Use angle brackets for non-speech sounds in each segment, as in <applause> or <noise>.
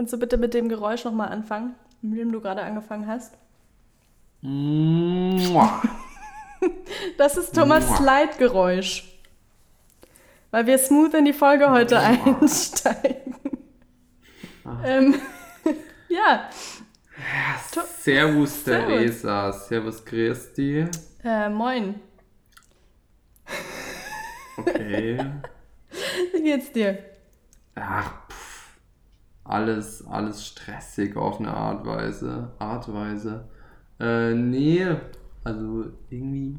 Kannst du bitte mit dem Geräusch nochmal anfangen, mit dem du gerade angefangen hast? <laughs> Das ist Thomas. Slide-Geräusch. Weil wir smooth in die Folge heute einsteigen. Ah. Ähm, <laughs> ja, Servus, Servus. Theresa. Servus, Christi. äh, moin. Okay. <laughs> Wie geht's dir? Ach. Alles, alles stressig auf eine Art Weise. Artweise. Äh, nee. Also irgendwie.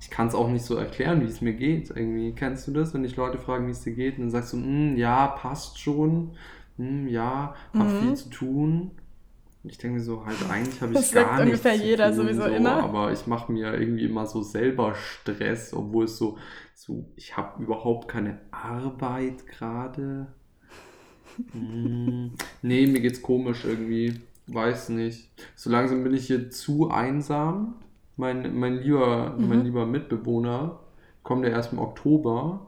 Ich kann es auch nicht so erklären, wie es mir geht. Irgendwie kennst du das, wenn dich Leute fragen, wie es dir geht, und dann sagst du, "Mm, ja, passt schon. Mm, ja, hab Mhm. viel zu tun. Und ich denke mir so, halt eigentlich habe ich Das gar nichts ungefähr zu jeder tun, sowieso so, immer. Aber ich mache mir irgendwie immer so selber Stress, obwohl es so, so ich habe überhaupt keine Arbeit gerade. Hm, nee, mir geht's komisch irgendwie. Weiß nicht. So langsam bin ich hier zu einsam. Mein, mein, lieber, Mhm. mein lieber Mitbewohner kommt ja erst im Oktober.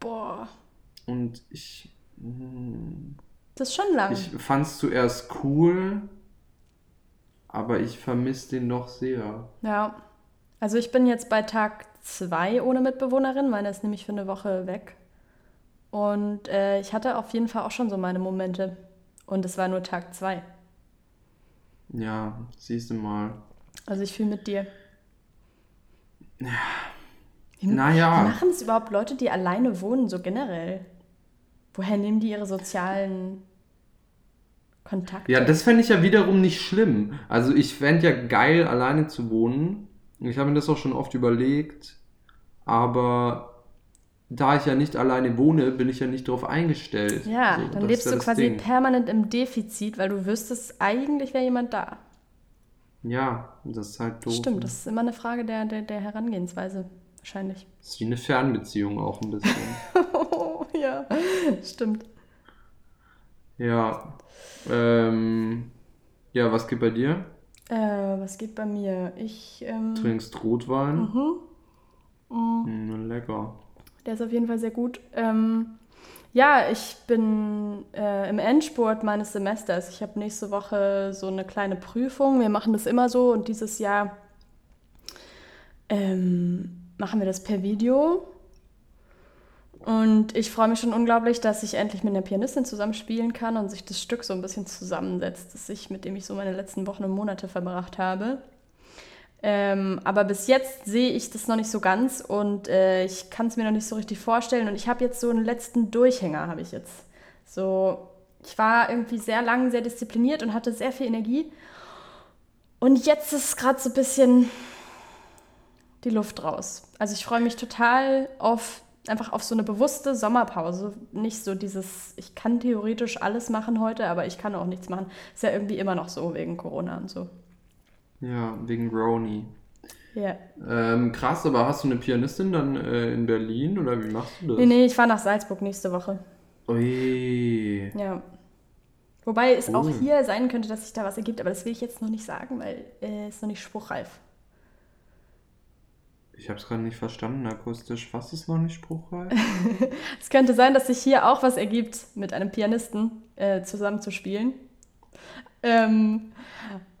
Boah, Und ich, hm, das ist schon lang. ich fand's zuerst cool, aber ich vermisse den noch sehr. Ja, also ich bin jetzt bei Tag zwei ohne Mitbewohnerin. Meine ist nämlich für eine Woche weg. Und äh, ich hatte auf jeden Fall auch schon so meine Momente. Und es war nur Tag zwei. Ja, siehst du mal. Also ich fühle mit dir. Wie, wie Naja, machen es überhaupt Leute, die alleine wohnen, so generell? Woher nehmen die ihre sozialen Kontakte? ja, das fände ich ja wiederum nicht schlimm. Also ich fände ja geil, alleine zu wohnen. Ich habe mir das auch schon oft überlegt. Aber da ich ja nicht alleine wohne, bin ich ja nicht darauf eingestellt. Ja, So, dann lebst du quasi Ding. permanent im Defizit, weil du wüsstest, eigentlich wäre jemand da. Ja, das ist halt doof. Stimmt, das ist immer eine Frage der, der, der Herangehensweise, wahrscheinlich. Das ist wie eine Fernbeziehung auch ein bisschen. <laughs> Oh, ja, stimmt. ja. Ähm, ja, was geht bei dir? Äh, was geht bei mir? Ich, ähm, Trinkst Rotwein? mhm. Mm, Mm, lecker. Der ist auf jeden Fall sehr gut. Ähm, ja, ich bin äh, im Endspurt meines Semesters. Ich habe nächste Woche so eine kleine Prüfung. Wir machen das immer so und dieses Jahr ähm, machen wir das per Video. Und ich freue mich schon unglaublich, dass ich endlich mit einer Pianistin zusammen spielen kann und sich das Stück so ein bisschen zusammensetzt, das ich, mit dem ich so meine letzten Wochen und Monate verbracht habe. Ähm, aber bis jetzt sehe ich das noch nicht so ganz und äh, ich kann es mir noch nicht so richtig vorstellen. Und ich habe jetzt so einen letzten Durchhänger, habe ich jetzt. So, ich war irgendwie sehr lang, sehr diszipliniert und hatte sehr viel Energie. Und jetzt ist gerade so ein bisschen die Luft raus. Also ich freue mich total auf einfach auf so eine bewusste Sommerpause. Nicht so dieses, ich kann theoretisch alles machen heute, aber ich kann auch nichts machen. Ist ja irgendwie immer noch so wegen Corona und so. Ja, wegen Roni. Ja. Ähm, krass, aber hast du eine Pianistin dann äh, in Berlin oder wie machst du das? Nee, nee, ich fahre nach Salzburg nächste Woche. Ui. Ja. Wobei es auch Cool. hier sein könnte, dass sich da was ergibt, aber das will ich jetzt noch nicht sagen, weil äh, es noch nicht spruchreif. Ich habe es gerade nicht verstanden akustisch. Was ist noch nicht spruchreif? <laughs> Es könnte sein, dass sich hier auch was ergibt, mit einem Pianisten äh, zusammen zu spielen. Ähm,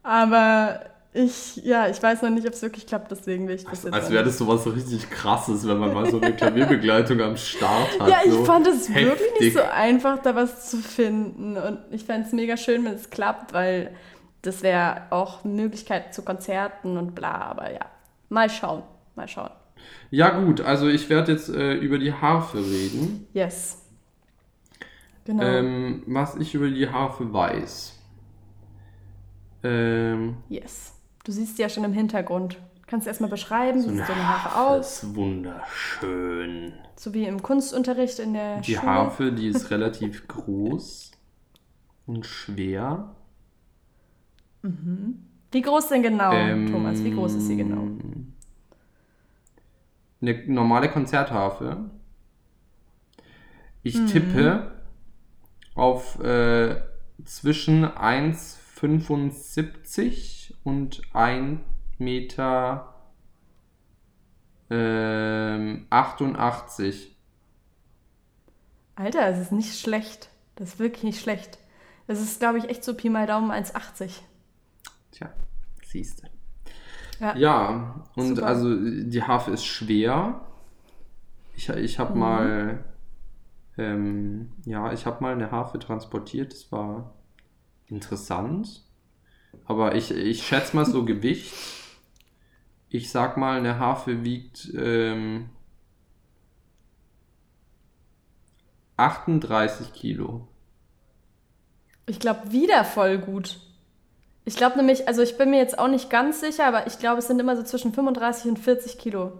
aber ich, ja, ich weiß noch nicht, ob es wirklich klappt, deswegen will ich das jetzt Als wäre das sowas so richtig krasses, wenn man mal so eine Klavierbegleitung am Start hat. Ja, ich so fand es wirklich nicht so einfach, da was zu finden. Und ich fände es mega schön, wenn es klappt, weil das wäre auch eine Möglichkeit zu Konzerten und bla. Aber ja, mal schauen, mal schauen. Ja gut, also ich werde jetzt äh, über die Harfe reden. Yes. Genau. Ähm, was ich über die Harfe weiß. Ähm, yes. Du siehst sie ja schon im Hintergrund. Kannst du erstmal beschreiben, so wie sieht so eine Harfe aus? ist wunderschön. So wie im Kunstunterricht in der Die Schule. Harfe, die ist relativ groß und schwer. Wie groß denn genau, Ähm, Thomas? Wie groß ist sie genau? Eine normale Konzertharfe. Ich Mhm. tippe auf äh, zwischen 1,75 und 1 Meter ähm, 88. Alter, es ist nicht schlecht. Das ist wirklich nicht schlecht. Das ist, glaube ich, echt so Pi mal Daumen 1,80. Tja, siehst du. Ja. Ja, und Super. also die Harfe ist schwer. Ich, ich habe Mhm. mal, ähm, ja, ich habe mal eine Harfe transportiert. Das war interessant. Aber ich, ich schätze mal so Gewicht. Ich sag mal, eine Harfe wiegt ähm, 38 Kilo. Ich glaube, wieder voll gut. Ich glaube nämlich, also ich bin mir jetzt auch nicht ganz sicher, aber ich glaube, es sind immer so zwischen 35 und 40 Kilo.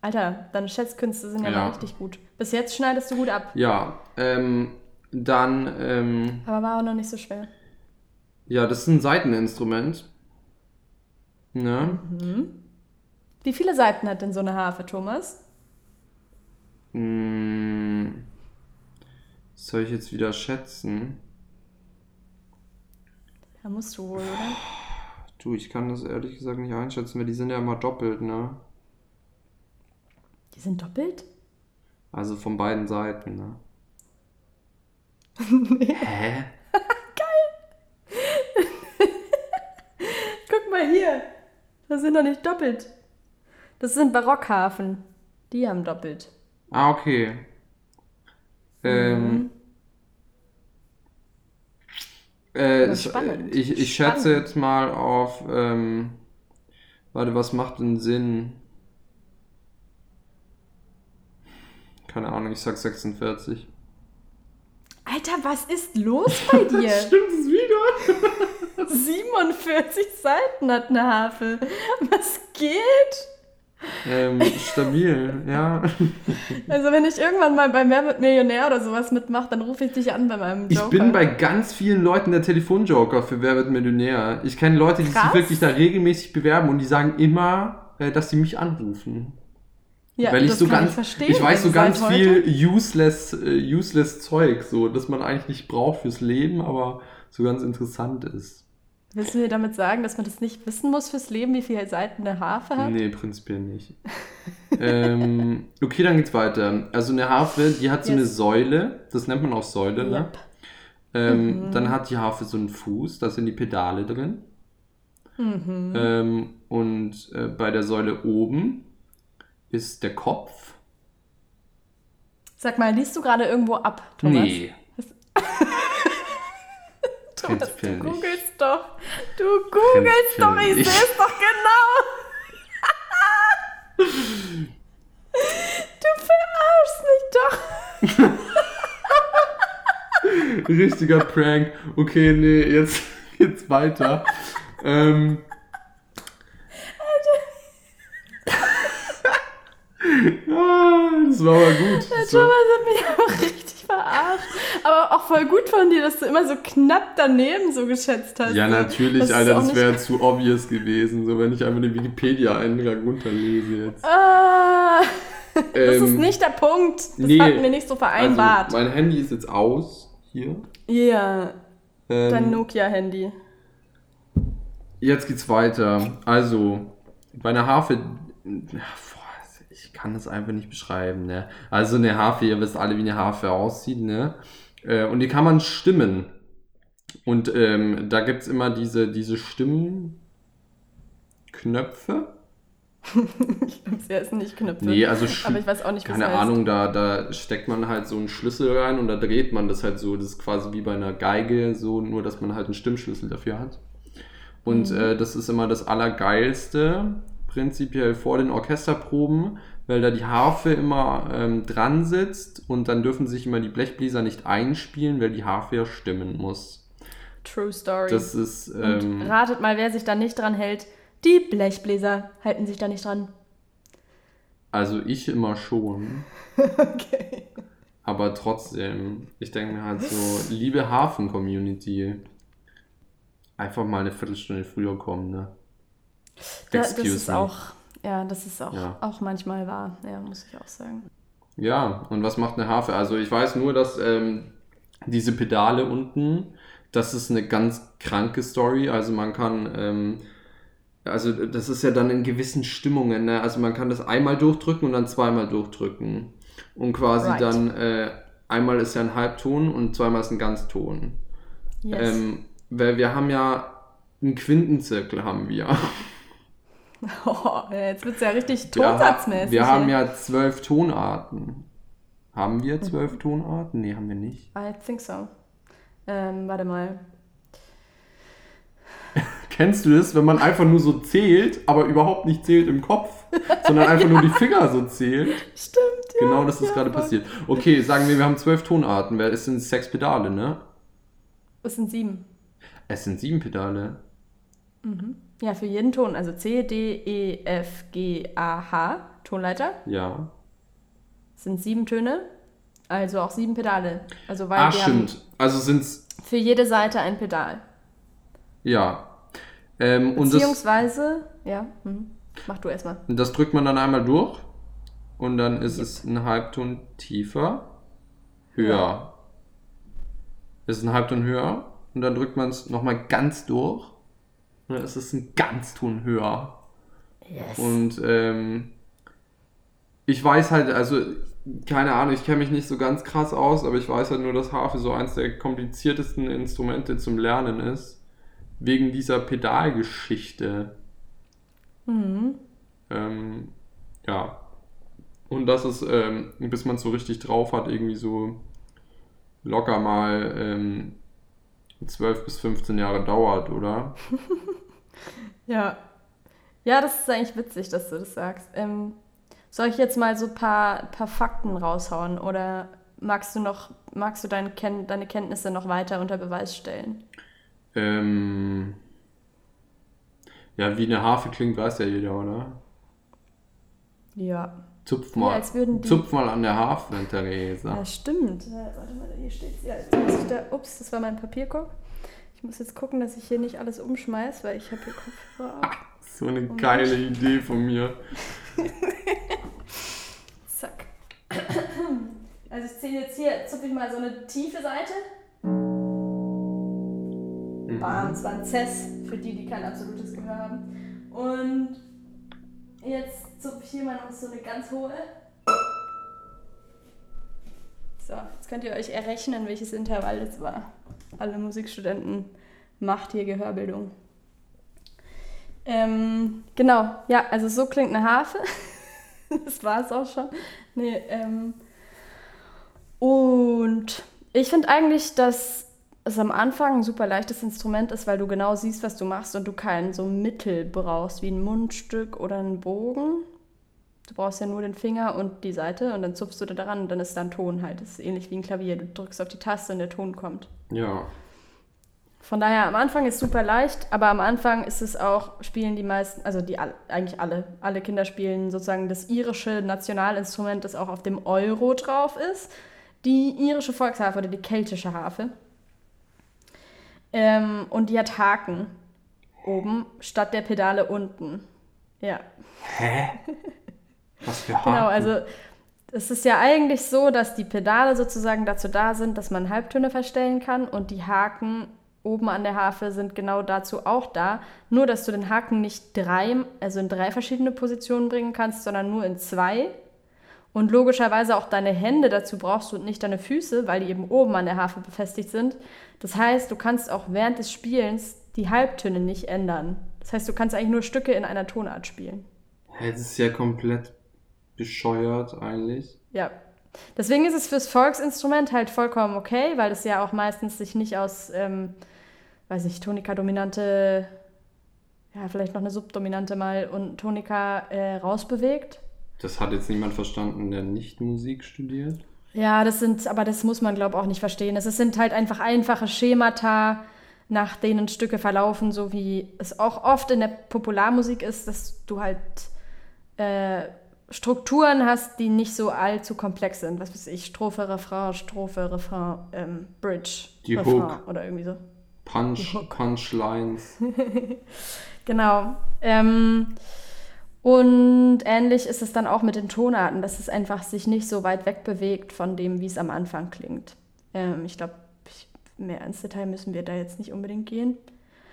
Alter, deine Schätzkünste sind ja, Ja. richtig gut. Bis jetzt schneidest du gut ab. Ja, ähm, dann, ähm, Aber war auch noch nicht so schwer. Ja, das ist ein Seiteninstrument. Ne? Wie viele Seiten hat denn so eine Harfe, Thomas? Hm, soll ich jetzt wieder schätzen? Da musst du wohl, oder? Du, ich kann das ehrlich gesagt nicht einschätzen, weil die sind ja immer doppelt, ne? Die sind doppelt? Also von beiden Seiten, ne? <laughs> Hä? Guck mal hier. Das sind doch nicht doppelt. Das sind Barockhafen. Die haben doppelt. Ah, okay. Ähm. Äh, Aber es- spannend. ich, ich schätze Spannend. jetzt mal auf. Ähm, warte, was macht denn Sinn? Keine Ahnung, ich sag 46. Alter, was ist los bei <laughs> dir? Stimmt es wieder? 47 Seiten hat eine Harfe. Was geht? ähm, stabil, ja. Also wenn ich irgendwann mal bei Wer wird Millionär oder sowas mitmache, dann rufe ich dich an bei meinem Ich Joker. bin bei ganz vielen Leuten der Telefonjoker für Wer wird Millionär. Ich kenne Leute, die sich Krass. wirklich da regelmäßig bewerben und die sagen immer, äh, dass sie mich anrufen. Ja, Weil ich so ganz, ich, ich weiß so ganz heute. viel useless, äh, useless Zeug, so, dass man eigentlich nicht braucht fürs Leben, aber so ganz interessant ist. Willst du mir damit sagen, dass man das nicht wissen muss fürs Leben, wie viele Seiten eine Harfe hat? Nee, prinzipiell nicht. ähm, okay, dann geht's weiter. Also eine Harfe, die hat so Yes. eine Säule, das nennt man auch Säule, ne? Yep. Ähm, Mhm. Dann hat die Harfe so einen Fuß, da sind die Pedale drin. Mhm. Ähm, und äh, bei der Säule oben ist der Kopf. Sag mal, liest du gerade irgendwo ab, Thomas? Nee. <laughs> Thomas, du nicht. googelst doch. Du googelst Prinzipiell doch, ich sehe es doch genau. <laughs> du verarschst mich doch. Richtiger Prank. Okay, nee, jetzt geht's weiter. ähm. Ah, das war aber gut. Das war, Thomas hat mich <laughs> auch richtig verarscht. Aber auch voll gut von dir, dass du immer so knapp daneben so geschätzt hast. ja, natürlich, Das Alter, das wäre <laughs> zu obvious gewesen, so wenn ich einfach den Wikipedia-Eintrag runterlese jetzt. Ah, das ist Ähm, nicht der Punkt. Das nee, hatten wir nicht so vereinbart. Also, mein Handy ist jetzt aus hier. Ja, Ähm, dein Nokia-Handy. Jetzt geht's weiter. Also, bei einer Harfe. Kann das einfach nicht beschreiben, ne? Also eine Harfe, ihr wisst alle, wie eine Harfe aussieht, ne? Äh, Und die kann man stimmen. Und ähm, da gibt's immer diese, diese Stimmknöpfe. <laughs> Ich glaube, sie heißen nicht Knöpfe. Nee, also Aber ich weiß auch nicht, keine es heißt. Ahnung, da, da steckt man halt so einen Schlüssel rein und da dreht man das halt so. Das ist quasi wie bei einer Geige, so nur, dass man halt einen Stimmschlüssel dafür hat. Und Mhm. äh, das ist immer das Allergeilste, prinzipiell vor den Orchesterproben, weil da die Harfe immer ähm, dran sitzt und dann dürfen sich immer die Blechbläser nicht einspielen, weil die Harfe ja stimmen muss. True Story. Das ist. Und Ähm, ratet mal, wer sich da nicht dran hält. Die Blechbläser halten sich da nicht dran. also ich immer schon. <laughs> Okay. Aber trotzdem, ich denke mir halt so, liebe Hafen-Community, einfach mal eine Viertelstunde früher kommen, ne? Da, das Excuse ist me. auch, ja, das ist auch, Ja. auch manchmal wahr. Ja, muss ich auch sagen. Ja, und was macht eine Harfe? Also ich weiß nur, dass ähm, diese Pedale unten, das ist eine ganz kranke Story. Also man kann, ähm, also das ist ja dann in gewissen Stimmungen, ne? Also man kann das einmal durchdrücken und dann zweimal durchdrücken. Und quasi Right. dann äh, einmal ist ja ein Halbton und zweimal ist ein Ganzton. Yes. Ähm, weil wir haben ja einen Quintenzirkel haben wir. <laughs> oh, jetzt wird es ja richtig Wir, tonsatzmäßig. wir haben hier. ja zwölf Tonarten. Haben wir zwölf Tonarten? Nee, haben wir nicht. I think so. Ähm, warte mal. <laughs> Kennst du das, wenn man einfach nur so zählt, aber überhaupt nicht zählt im Kopf, sondern einfach nur die Finger so zählt? <laughs> Stimmt, ja. Genau das ist ja, gerade passiert. Okay, sagen wir, wir haben zwölf Tonarten. Es sind sechs Pedale, ne? Es sind sieben. Es sind sieben Pedale. Ja, für jeden Ton. Also C, D, E, F, G, A, H. Tonleiter. Ja. sind sieben Töne. Also auch sieben Pedale. Also weil Ah, wir stimmt. Also sind's, haben für jede Seite ein Pedal. ja. Ähm, und das, Beziehungsweise, ja, hm. mach du erstmal. das drückt man dann einmal durch und dann ist es ein Halbton tiefer, höher. Ja. Es ist ein Halbton höher und dann drückt man es nochmal ganz durch und dann ist es ein Ganzton höher. Yes. Und ähm, ich weiß halt, also keine Ahnung, ich kenne mich nicht so ganz krass aus, aber ich weiß halt nur, dass Harfe so eins der kompliziertesten Instrumente zum Lernen ist. Wegen dieser Pedalgeschichte. Mhm. Ähm, ja. Und dass es, ähm, bis man es so richtig drauf hat, irgendwie so locker mal ähm, 12 bis 15 Jahre dauert, oder? <laughs> Ja. Ja, das ist eigentlich witzig, dass du das sagst. Ähm, soll ich jetzt mal so ein paar, paar Fakten raushauen oder magst du noch, magst du deine, Ken deine Kenntnisse noch weiter unter Beweis stellen? Ähm, ja, wie eine Harfe klingt, weiß ja jeder, oder? Ja. Zupf Ja, mal, als würden die- zupf mal an der Harfe, Theresa. Ja, stimmt. Ja, warte mal, hier steht ja, da, Ups, das war mein Papierkorb. Ich muss jetzt gucken, dass ich hier nicht alles umschmeiß, weil ich habe hier Kopfhörer auf. So eine geile Idee von mir. <laughs> Zack. Also ich ziehe jetzt hier, zupfe ich mal so eine tiefe Seite. Mhm. Bam, es war ein Cess, für die, die kein absolutes Gehör haben. Und jetzt ich hier mal noch so eine ganz hohe. So, jetzt könnt ihr euch errechnen, welches Intervall das war. Alle Musikstudenten macht hier Gehörbildung. Ähm, genau, ja, also so klingt eine Harfe. <laughs> das war es auch schon. Nee, ähm, und ich finde eigentlich, dass es am Anfang ein super leichtes Instrument ist, weil du genau siehst, was du machst und du kein so Mittel brauchst, wie ein Mundstück oder einen Bogen. Du brauchst ja nur den Finger und die Seite und dann zupfst du da dran und dann ist da ein Ton halt. Das ist ähnlich wie ein Klavier. Du drückst auf die Taste und der Ton kommt. Ja. Von daher, am Anfang ist super leicht, aber am Anfang ist es auch, spielen die meisten, also die eigentlich alle, alle Kinder spielen sozusagen das irische Nationalinstrument, das auch auf dem Euro drauf ist. Die irische Volksharfe oder die keltische Harfe. Ähm, und die hat Haken oben statt der Pedale unten. Ja. Hä? Was für <laughs> Haken? Genau, also es ist ja eigentlich so, dass die Pedale sozusagen dazu da sind, dass man Halbtöne verstellen kann und die Haken oben an der Harfe sind genau dazu auch da. Nur, dass du den Haken nicht drei, also in drei verschiedene Positionen bringen kannst, sondern nur in zwei. Und logischerweise auch deine Hände dazu brauchst du und nicht deine Füße, weil die eben oben an der Harfe befestigt sind. Das heißt, du kannst auch während des Spielens die Halbtöne nicht ändern. Das heißt, du kannst eigentlich nur Stücke in einer Tonart spielen. Das ist ja komplett bescheuert eigentlich. Ja. Deswegen ist es fürs Volksinstrument halt vollkommen okay, weil es ja auch meistens sich nicht aus, ähm, weiß ich, Tonika-dominante, ja, vielleicht noch eine Subdominante mal und Tonika äh, rausbewegt. Das hat jetzt niemand verstanden, der nicht Musik studiert. Ja, das sind, aber das muss man, glaube ich, auch nicht verstehen. Es sind halt einfach einfache Schemata, nach denen Stücke verlaufen, so wie es auch oft in der Popularmusik ist, dass du halt äh, Strukturen hast, die nicht so allzu komplex sind. Was weiß ich, Strophe, Refrain, Strophe, Refrain, ähm, Bridge, Die Refrain Hook. oder irgendwie so. Punch, Punchlines. <laughs> Genau. Ähm, und ähnlich ist es dann auch mit den Tonarten, dass es einfach sich nicht so weit weg bewegt von dem, wie es am Anfang klingt. Ähm, ich glaube, mehr ins Detail müssen wir da jetzt nicht unbedingt gehen.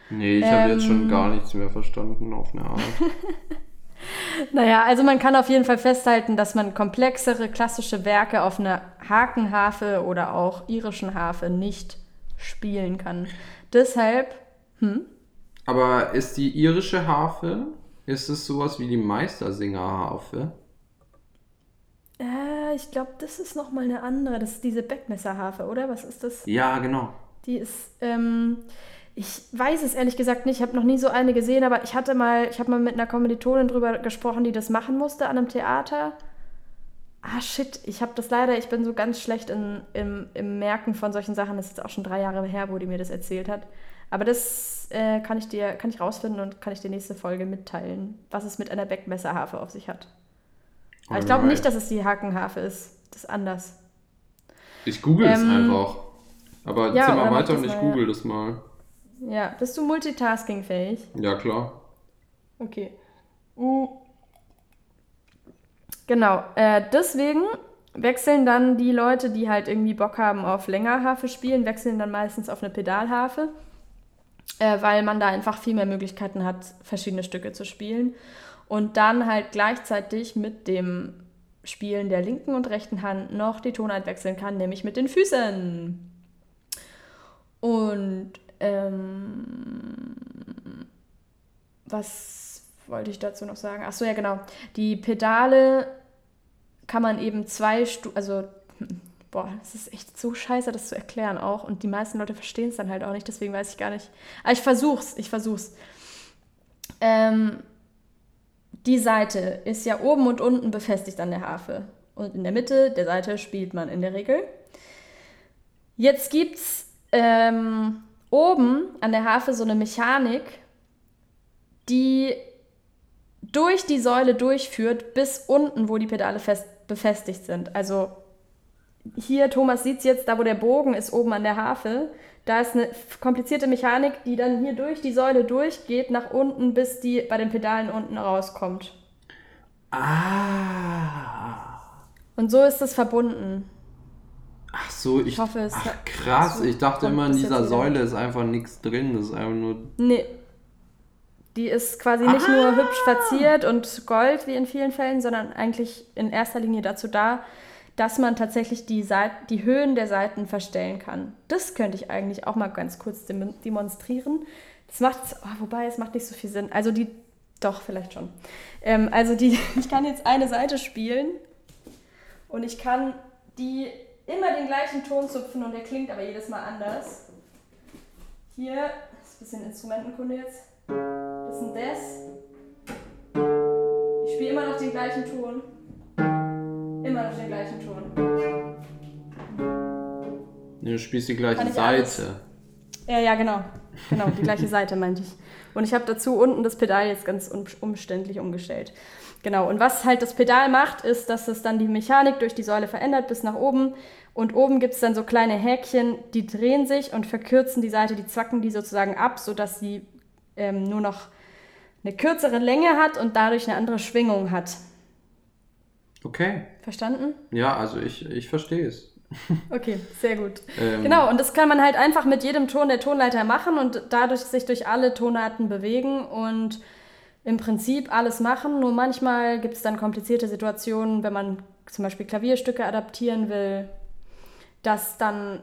Nee, ich habe jetzt schon Ähm. gar nichts mehr verstanden auf eine Art. <laughs> naja, also man kann auf jeden Fall festhalten, dass man komplexere klassische Werke auf einer Hakenharfe oder auch irischen Harfe nicht spielen kann. Deshalb, hm? Aber ist die irische Harfe, ist es sowas wie die Meistersingerharfe? Äh, ich glaube, das ist nochmal eine andere. Das ist diese Beckmesserharfe, oder? Was ist das? Ja, genau. Die ist, ähm, ich weiß es ehrlich gesagt nicht. Ich habe noch nie so eine gesehen, aber ich hatte mal, ich habe mal mit einer Kommilitonin drüber gesprochen, die das machen musste an einem Theater. Ah, shit, ich habe das leider, ich bin so ganz schlecht in, im, im Merken von solchen Sachen. Das ist jetzt auch schon drei Jahre her, wo die mir das erzählt hat. Aber das äh, kann ich dir, kann ich rausfinden und kann ich dir nächste Folge mitteilen, was es mit einer Beckmesserharfe auf sich hat. Aber ich glaube nicht, dass es die Hakenharfe ist. Das ist anders. Ich google ähm, es einfach. Aber ja, zieh mal weiter und ich google ja. das mal. Ja, bist du multitaskingfähig? Ja, klar. Okay. Uh. Genau, äh, deswegen wechseln dann die Leute, die halt irgendwie Bock haben auf Längerharfe spielen, wechseln dann meistens auf eine Pedalharfe, äh, weil man da einfach viel mehr Möglichkeiten hat, verschiedene Stücke zu spielen. Und dann halt gleichzeitig mit dem Spielen der linken und rechten Hand noch die Tonart wechseln kann, nämlich mit den Füßen. Und ähm, was wollte ich dazu noch sagen? Achso, ja, genau. Die Pedale kann man eben zwei Stufen, also, boah, das ist echt so scheiße, das zu erklären auch. Und die meisten Leute verstehen es dann halt auch nicht, deswegen weiß ich gar nicht. Aber ich versuch's, ich versuch's. Ähm, die Seite ist ja oben und unten befestigt an der Harfe. Und in der Mitte der Seite spielt man in der Regel. Jetzt gibt's ähm, oben an der Harfe so eine Mechanik, die durch die Säule durchführt bis unten, wo die Pedale fest befestigt sind. Also hier, Thomas sieht es jetzt, da wo der Bogen ist, oben an der Harfe, da ist eine komplizierte Mechanik, die dann hier durch die Säule durchgeht, nach unten, bis die bei den Pedalen unten rauskommt. Ah. Und so ist es verbunden. Ach so, ich, ich hoffe, es ach, krass. Ich dachte immer, in dieser Säule ist einfach nichts drin. Das ist einfach nur. Nee. Die ist quasi nicht ah. nur hübsch verziert und Gold wie in vielen Fällen, sondern eigentlich in erster Linie dazu da, dass man tatsächlich die, Seite, die Höhen der Seiten verstellen kann. Das könnte ich eigentlich auch mal ganz kurz demonstrieren. Das macht, oh, wobei es macht nicht so viel Sinn. Also die, doch, vielleicht schon. Ähm, also die, <laughs> ich kann jetzt eine Seite spielen und ich kann die immer den gleichen Ton zupfen und der klingt aber jedes Mal anders. Hier, das ist ein bisschen Instrumentenkunde jetzt. Das ist ein Des. Ich spiele immer noch den gleichen Ton. Immer noch den gleichen Ton. Du spielst die gleiche Seite. Ja, ja, genau. Genau, die gleiche Seite meinte ich. Und ich habe dazu unten das Pedal jetzt ganz umständlich umgestellt. Genau, und was halt das Pedal macht, ist, dass es dann die Mechanik durch die Säule verändert bis nach oben. Und oben gibt es dann so kleine Häkchen, die drehen sich und verkürzen die Seite, die zwacken die sozusagen ab, sodass sie ähm, nur noch eine kürzere Länge hat und dadurch eine andere Schwingung hat. Okay. Verstanden? Ja, also ich, ich verstehe es. <laughs> Okay, sehr gut. Ähm, genau, und das kann man halt einfach mit jedem Ton der Tonleiter machen und dadurch sich durch alle Tonarten bewegen und im Prinzip alles machen. Nur manchmal gibt es dann komplizierte Situationen, wenn man zum Beispiel Klavierstücke adaptieren will, dass dann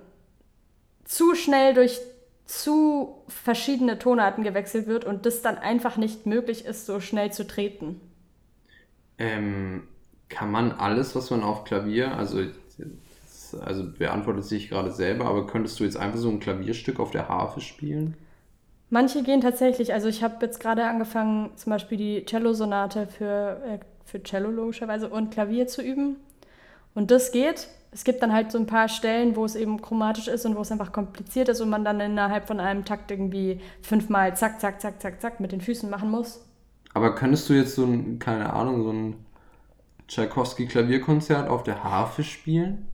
zu schnell durch zu verschiedene Tonarten gewechselt wird und das dann einfach nicht möglich ist, so schnell zu treten. Ähm, kann man alles, was man auf Klavier, also, also beantwortet sich gerade selber, aber könntest du jetzt einfach so ein Klavierstück auf der Harfe spielen? Manche gehen tatsächlich, also ich habe jetzt gerade angefangen, zum Beispiel die Cello-Sonate für, äh, für Cello logischerweise und Klavier zu üben. Und das geht. Es gibt dann halt so ein paar Stellen, wo es eben chromatisch ist und wo es einfach kompliziert ist und man dann innerhalb von einem Takt irgendwie fünfmal zack, zack, zack, zack, zack mit den Füßen machen muss. Aber könntest du jetzt so ein, keine Ahnung, so ein Tchaikovsky-Klavierkonzert auf der Harfe spielen?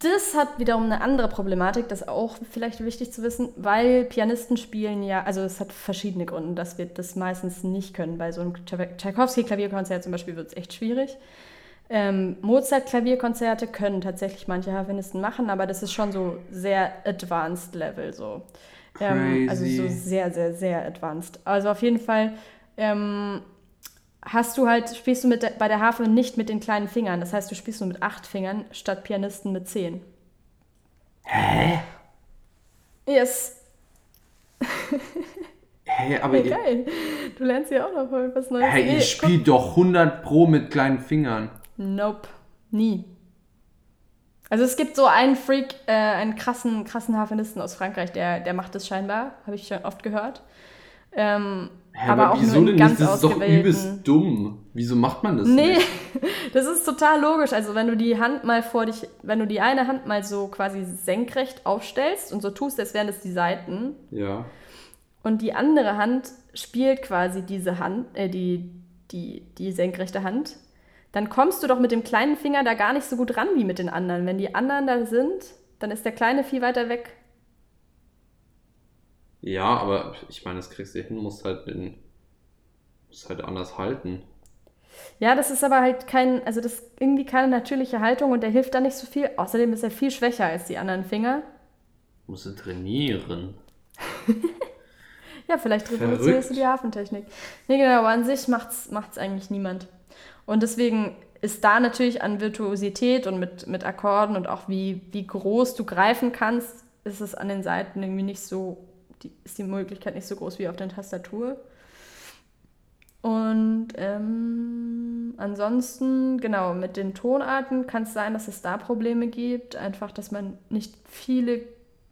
Das hat wiederum eine andere Problematik, das ist auch vielleicht wichtig zu wissen, weil Pianisten spielen ja, also es hat verschiedene Gründe, dass wir das meistens nicht können. Bei so einem Tchaikovsky-Klavierkonzert zum Beispiel wird es echt schwierig. Ähm, Mozart-Klavierkonzerte können tatsächlich manche Harfenisten machen, aber das ist schon so sehr advanced Level so. Ähm, also so sehr, sehr, sehr advanced. Also auf jeden Fall ähm, hast du halt, spielst du mit bei der Harfe nicht mit den kleinen Fingern. Das heißt, du spielst nur mit acht Fingern statt Pianisten mit zehn. Hä? Yes. Hä, <laughs> aber Ja, ihr, geil. Du lernst ja auch noch voll was Neues. hä, Nee, ich spiele doch 100 Pro mit kleinen Fingern. Nope. Nie. Also es gibt so einen Freak, äh, einen krassen, krassen Harfenisten aus Frankreich, der, der macht das scheinbar, habe ich schon oft gehört. Ähm, Hä, aber, auch wieso nur denn in ganz nicht? Das ist doch übelst dumm. Wieso macht man das Nee, nicht? <laughs> das ist total logisch. Also wenn du die Hand mal vor dich, wenn du die eine Hand mal so quasi senkrecht aufstellst und so tust, als wären das die Seiten Ja. und die andere Hand spielt quasi diese Hand, äh, die, die, die senkrechte Hand, dann kommst du doch mit dem kleinen Finger da gar nicht so gut ran wie mit den anderen. Wenn die anderen da sind, dann ist der kleine viel weiter weg. Ja, aber ich meine, das kriegst du hin, musst halt in, musst halt anders halten. Ja, das ist aber halt kein, also das ist irgendwie keine natürliche Haltung und der hilft da nicht so viel. Außerdem ist er viel schwächer als die anderen Finger. Musst du trainieren. <laughs> Ja, vielleicht reproduzierst du die Hafentechnik. Nee, genau, aber an sich macht's, macht's eigentlich niemand. Und deswegen ist da natürlich an Virtuosität und mit, mit Akkorden und auch wie, wie groß du greifen kannst, ist es an den Seiten irgendwie nicht so, die, ist die Möglichkeit nicht so groß wie auf der Tastatur. Und ähm, ansonsten, genau, mit den Tonarten kann es sein, dass es da Probleme gibt. Einfach, dass man nicht viele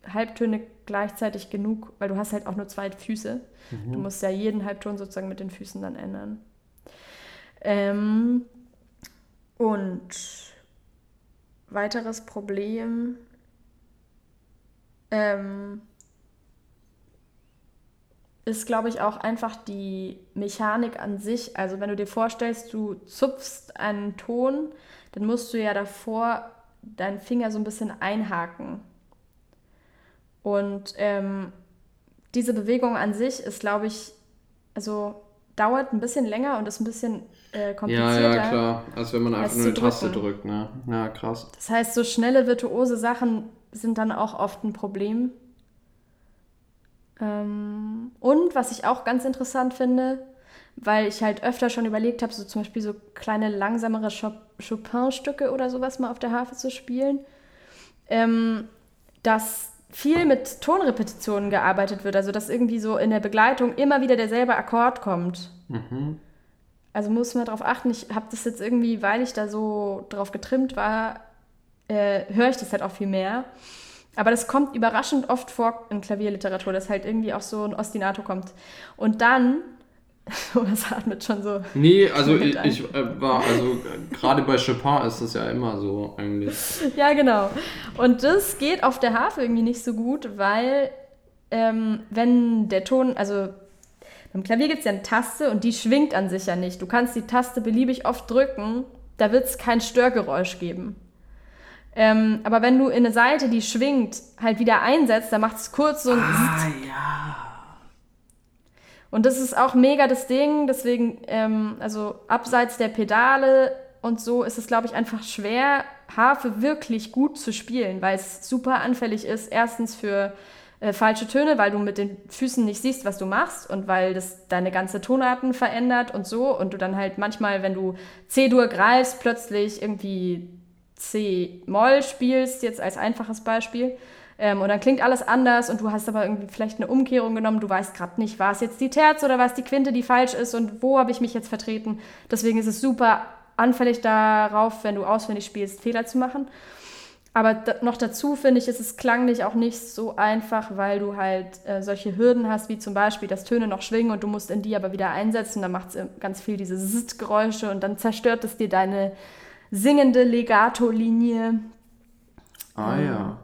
Halbtöne gleichzeitig genug, weil du hast halt auch nur zwei Füße. Du musst ja jeden Halbton sozusagen mit den Füßen dann ändern. Ähm, und weiteres Problem. Ähm, ist, glaube ich, auch einfach die Mechanik an sich. Also wenn du dir vorstellst, du zupfst einen Ton, dann musst du ja davor deinen Finger so ein bisschen einhaken. Und ähm, diese Bewegung an sich ist, glaube ich, also dauert ein bisschen länger und ist ein bisschen äh, Ja, komplizierter. ja, klar. Als wenn man einfach nur eine Taste drückt, ne? Ja, krass. Das heißt, so schnelle, virtuose Sachen sind dann auch oft ein Problem. Ähm, und was ich auch ganz interessant finde, weil ich halt öfter schon überlegt habe, so zum Beispiel so kleine, langsamere Chop- Chopin-Stücke oder sowas mal auf der Harfe zu spielen, ähm, dass viel mit Tonrepetitionen gearbeitet wird, also dass irgendwie so in der Begleitung immer wieder derselbe Akkord kommt. Mhm. Also muss man darauf achten, ich habe das jetzt irgendwie, weil ich da so drauf getrimmt war, äh, höre ich das halt auch viel mehr. Aber das kommt überraschend oft vor in Klavierliteratur, dass halt irgendwie auch so ein Ostinato kommt. Und dann, <laughs> das atmet schon so. Nee, also ich, ich äh, war, also äh, gerade bei Chopin ist das ja immer so eigentlich. <laughs> Ja, genau. Und das geht auf der Harfe irgendwie nicht so gut, weil ähm, wenn der Ton, also beim Klavier gibt es ja eine Taste und die schwingt an sich ja nicht. Du kannst die Taste beliebig oft drücken, da wird es kein Störgeräusch geben. Ähm, aber wenn du in eine Seite, die schwingt, halt wieder einsetzt, dann macht es kurz so ein Ah, ja. Und das ist auch mega das Ding, deswegen, ähm, also abseits der Pedale und so ist es, glaube ich, einfach schwer, Harfe wirklich gut zu spielen, weil es super anfällig ist. Erstens für äh, falsche Töne, weil du mit den Füßen nicht siehst, was du machst und weil das deine ganze Tonarten verändert und so. Und du dann halt manchmal, wenn du C-Dur greifst, plötzlich irgendwie C-Moll spielst, jetzt als einfaches Beispiel. Ähm, und dann klingt alles anders und du hast aber irgendwie vielleicht eine Umkehrung genommen. Du weißt gerade nicht, war es jetzt die Terz oder war es die Quinte, die falsch ist und wo habe ich mich jetzt vertreten. Deswegen ist es super anfällig darauf, wenn du auswendig spielst, Fehler zu machen. Aber noch dazu finde ich, ist es klanglich auch nicht so einfach, weil du halt äh, solche Hürden hast, wie zum Beispiel, dass Töne noch schwingen und du musst in die aber wieder einsetzen. Dann macht es ganz viel diese Zzt-Geräusche und dann zerstört es dir deine singende Legato-Linie. Ah ja.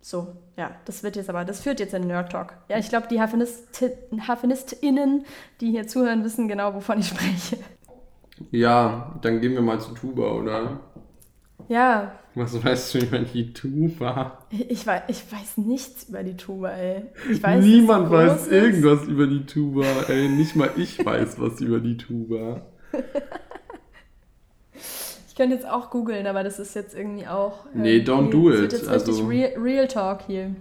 So, ja, das wird jetzt aber, das führt jetzt in Nerd Talk. Ja, ich glaube, die Harfenisti HarfenistInnen, die hier zuhören, wissen genau, wovon ich spreche. Ja, dann gehen wir mal zu Tuba, oder? Ja, Was weißt du über die Tuba? ich weiß, ich weiß nichts über die Tuba, ey. Ich weiß, Niemand weiß ist. irgendwas über die Tuba, ey. Nicht mal ich weiß was über die Tuba. <laughs> Ich könnte jetzt auch googeln, aber das ist jetzt irgendwie auch. äh, Nee, don't do it. Jetzt Also- real, real Talk hier.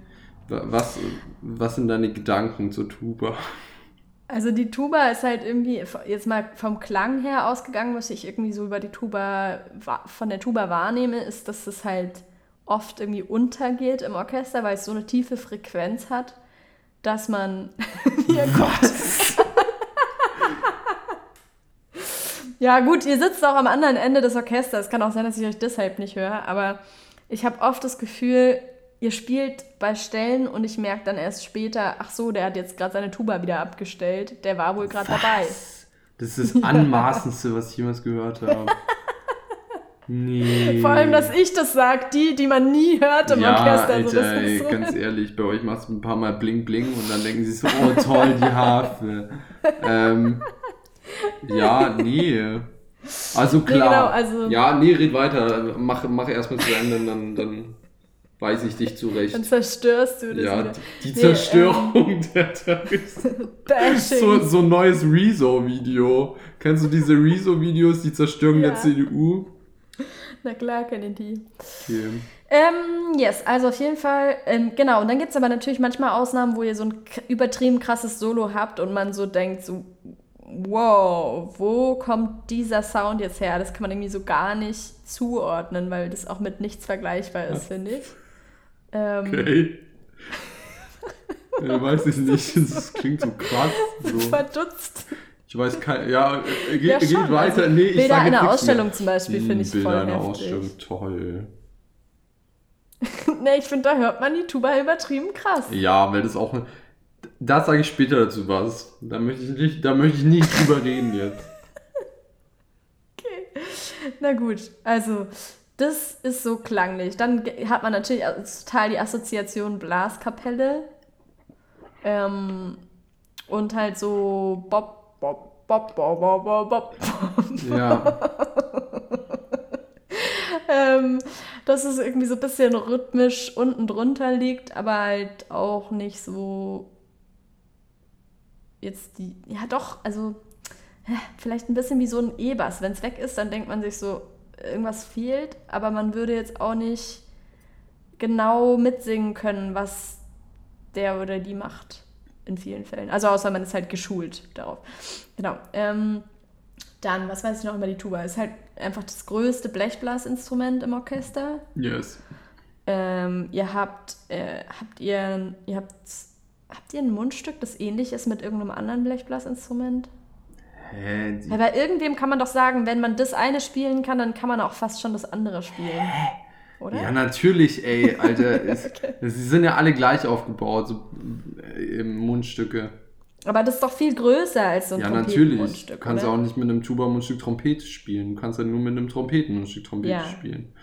Wa- Was, was sind deine Gedanken zur Tuba? Also die Tuba ist halt irgendwie, jetzt mal vom Klang her ausgegangen, was ich irgendwie so über die Tuba, von der Tuba wahrnehme, ist, dass es halt oft irgendwie untergeht im Orchester, weil es so eine tiefe Frequenz hat, dass man... <laughs> Was? Ja gut, ihr sitzt auch am anderen Ende des Orchesters. Kann auch sein, dass ich euch deshalb nicht höre, aber ich habe oft das Gefühl, ihr spielt bei Stellen und ich merke dann erst später, ach so, der hat jetzt gerade seine Tuba wieder abgestellt. Der war wohl gerade dabei. Das ist <laughs> das Anmaßendste, was ich jemals gehört habe. Nee. Vor allem, dass ich das sage, die, die man nie hört im ja, Orchester. Also Alter, ey, so ganz ehrlich, bei euch machst du ein paar Mal Bling Bling und dann denken sie so, oh toll, die Harfe. <laughs> ähm, ja, nee. Also klar. Nee, genau, also ja, nee, red weiter. Mach, mach erstmal zu Ende, dann, dann weiß ich dich zurecht. Dann zerstörst du das Ja, wieder. die nee, Zerstörung ähm, der Terroristen. <laughs> so, so ein neues Rezo-Video. Kennst du diese Rezo-Videos, die Zerstörung ja. der CDU? Na klar, kenne ich die. Okay. Ähm, yes, also auf jeden Fall, ähm, genau. Und dann gibt es aber natürlich manchmal Ausnahmen, wo ihr so ein übertrieben krasses Solo habt und man so denkt, so, wow, wo kommt dieser Sound jetzt her? Das kann man irgendwie so gar nicht zuordnen, weil das auch mit nichts vergleichbar ist, finde ich. Ähm, okay. ja, weiß ich nicht, <laughs> das klingt so krass. So. <laughs> Verdutzt. Ich weiß kein, ja, äh, geht, ja, geht weiter. Also, nee, ich Bilder einer Ausstellung zum Beispiel finde ich Bilder voll einer heftig. Ausstellung, toll. <laughs> nee, ich finde, da hört man die Tuba übertrieben krass. Ja, weil das auch, da sage ich später dazu was. Da möchte ich nicht, da möchte ich nicht drüber <laughs> reden jetzt. Okay, na gut, also das ist so klanglich. Dann hat man natürlich total die Assoziation Blaskapelle. Ähm, und halt so Bob, Bob, Bob, Bob, Bob, Bob, Bob. Ja. <laughs> ähm, dass es irgendwie so ein bisschen rhythmisch unten drunter liegt, aber halt auch nicht so jetzt die, ja doch, also vielleicht ein bisschen wie so ein E-Bass. Wenn es weg ist, dann denkt man sich so, irgendwas fehlt, aber man würde jetzt auch nicht genau mitsingen können, was der oder die macht in vielen Fällen. Also außer man ist halt geschult darauf. Genau. Ähm, dann, was weiß ich noch über die Tuba? Ist halt einfach das größte Blechblasinstrument im Orchester. Yes. Ähm, ihr habt, äh, habt ihr, ihr habt, habt ihr ein Mundstück, das ähnlich ist mit irgendeinem anderen Blechblasinstrument? Hä? Ja, bei irgendwem kann man doch sagen, wenn man das eine spielen kann, dann kann man auch fast schon das andere spielen. Hä? Oder? Ja, natürlich, ey, Alter. <laughs> es, okay. Sie sind ja alle gleich aufgebaut, so äh, Mundstücke. Aber das ist doch viel größer als so ein Ja, natürlich. Du kannst oder? auch nicht mit einem Tuba-Mundstück Trompete spielen. Du kannst ja nur mit einem Trompeten-Mundstück Trompete ja. spielen.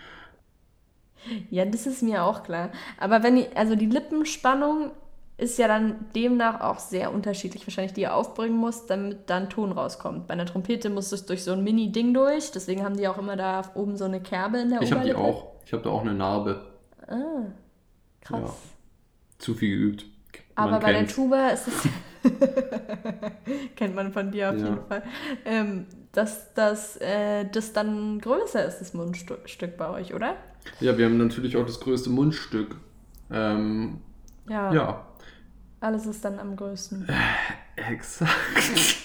Ja, das ist mir auch klar. Aber wenn ich, also die Lippenspannung ist ja dann demnach auch sehr unterschiedlich, wahrscheinlich, die ihr aufbringen musst, damit dann Ton rauskommt. Bei einer Trompete muss es durch so ein Mini-Ding durch, deswegen haben die auch immer da oben so eine Kerbe in der Ich habe die auch. Ich habe da auch eine Narbe. Ah, krass. Ja. Zu viel geübt. Man Aber bei kennt. der Tuba ist es. <laughs> kennt man von dir auf ja. jeden Fall. Ähm, dass das, äh, das dann größer ist, das Mundstück bei euch, oder? Ja, wir haben natürlich auch das größte Mundstück. Ähm, ja. ja. Alles ist dann am größten. Äh, exakt. <laughs>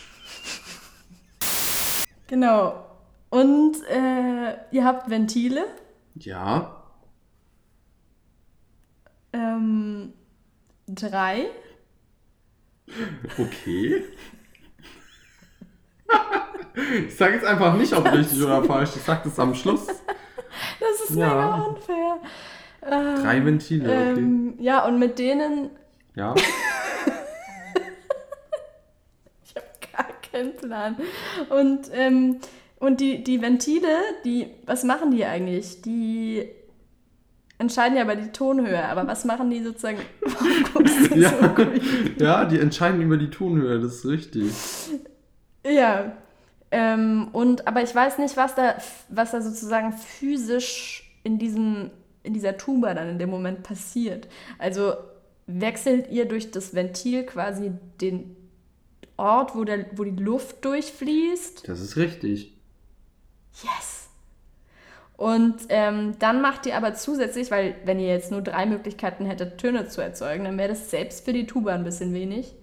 genau. Und äh, ihr habt Ventile. Ja. Ähm, drei. Okay. ich sage jetzt einfach nicht, ob richtig oder falsch. Ich sage das am Schluss. Das ist ja. mega unfair. Drei Ventile, okay. Ähm, ja, und mit denen ja. ich habe gar keinen Plan. Und, ähm, und die, die Ventile, die, was machen die eigentlich? Die entscheiden ja über die Tonhöhe, aber was machen die sozusagen? <laughs> ja, so ja, die entscheiden über die Tonhöhe, das ist richtig. Ja. Ähm, und, aber ich weiß nicht, was da, was da sozusagen physisch in, diesem, in dieser Tuba dann in dem Moment passiert. Also wechselt ihr durch das Ventil quasi den Ort, wo, der, wo die Luft durchfließt. Das ist richtig. Yes. Und ähm, dann macht ihr aber zusätzlich, weil wenn ihr jetzt nur drei Möglichkeiten hättet, Töne zu erzeugen, dann wäre das selbst für die Tuba ein bisschen wenig.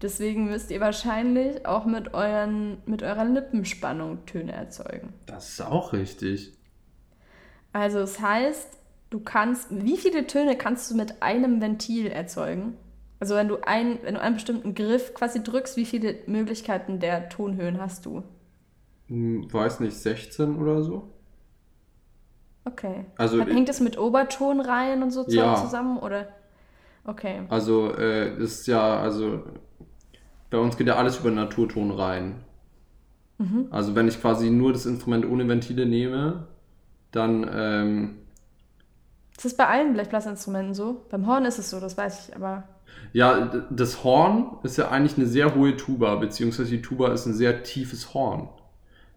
Deswegen müsst ihr wahrscheinlich auch mit, euren, mit eurer Lippenspannung Töne erzeugen. Das ist auch richtig. Also es das heißt, du kannst, wie viele Töne kannst du mit einem Ventil erzeugen? Also wenn du, ein, wenn du einen bestimmten Griff quasi drückst, wie viele Möglichkeiten der Tonhöhen hast du? Hm, weiß nicht, 16 oder so? Okay. Also, Hängt das mit Obertonreihen und so ja. zusammen, oder? Okay. Also, äh, ist ja, also, bei uns geht ja alles über Naturtonreihen. Mhm. Also, wenn ich quasi nur das Instrument ohne Ventile nehme, dann, ähm, Ist das bei allen Blechblasinstrumenten so? Beim Horn ist es so, das weiß ich, aber. Ja, das Horn ist ja eigentlich eine sehr hohe Tuba, beziehungsweise die Tuba ist ein sehr tiefes Horn.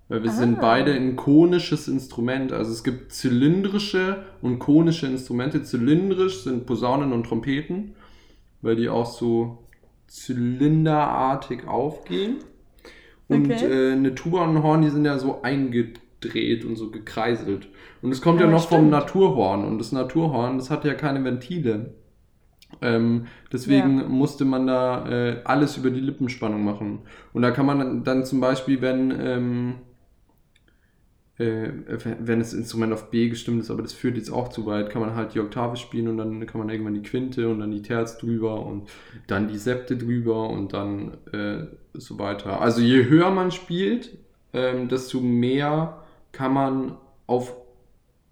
Weil wir ah. sind beide ein konisches Instrument. Also es gibt zylindrische und konische Instrumente. Zylindrisch sind Posaunen und Trompeten, weil die auch so zylinderartig aufgehen. Und okay. äh, eine Tuba und ein Horn, die sind ja so eingedreht und so gekreiselt. Und es kommt ja, ja noch stimmt. vom Naturhorn. Und das Naturhorn, das hat ja keine Ventile. Ähm, deswegen ja. musste man da äh, alles über die Lippenspannung machen. Und da kann man dann, dann zum Beispiel, wenn, ähm, äh, wenn das Instrument auf B gestimmt ist, aber das führt jetzt auch zu weit, kann man halt die Oktave spielen und dann kann man irgendwann die Quinte und dann die Terz drüber und dann die Septe drüber und dann äh, so weiter. Also je höher man spielt, ähm, desto mehr kann man auf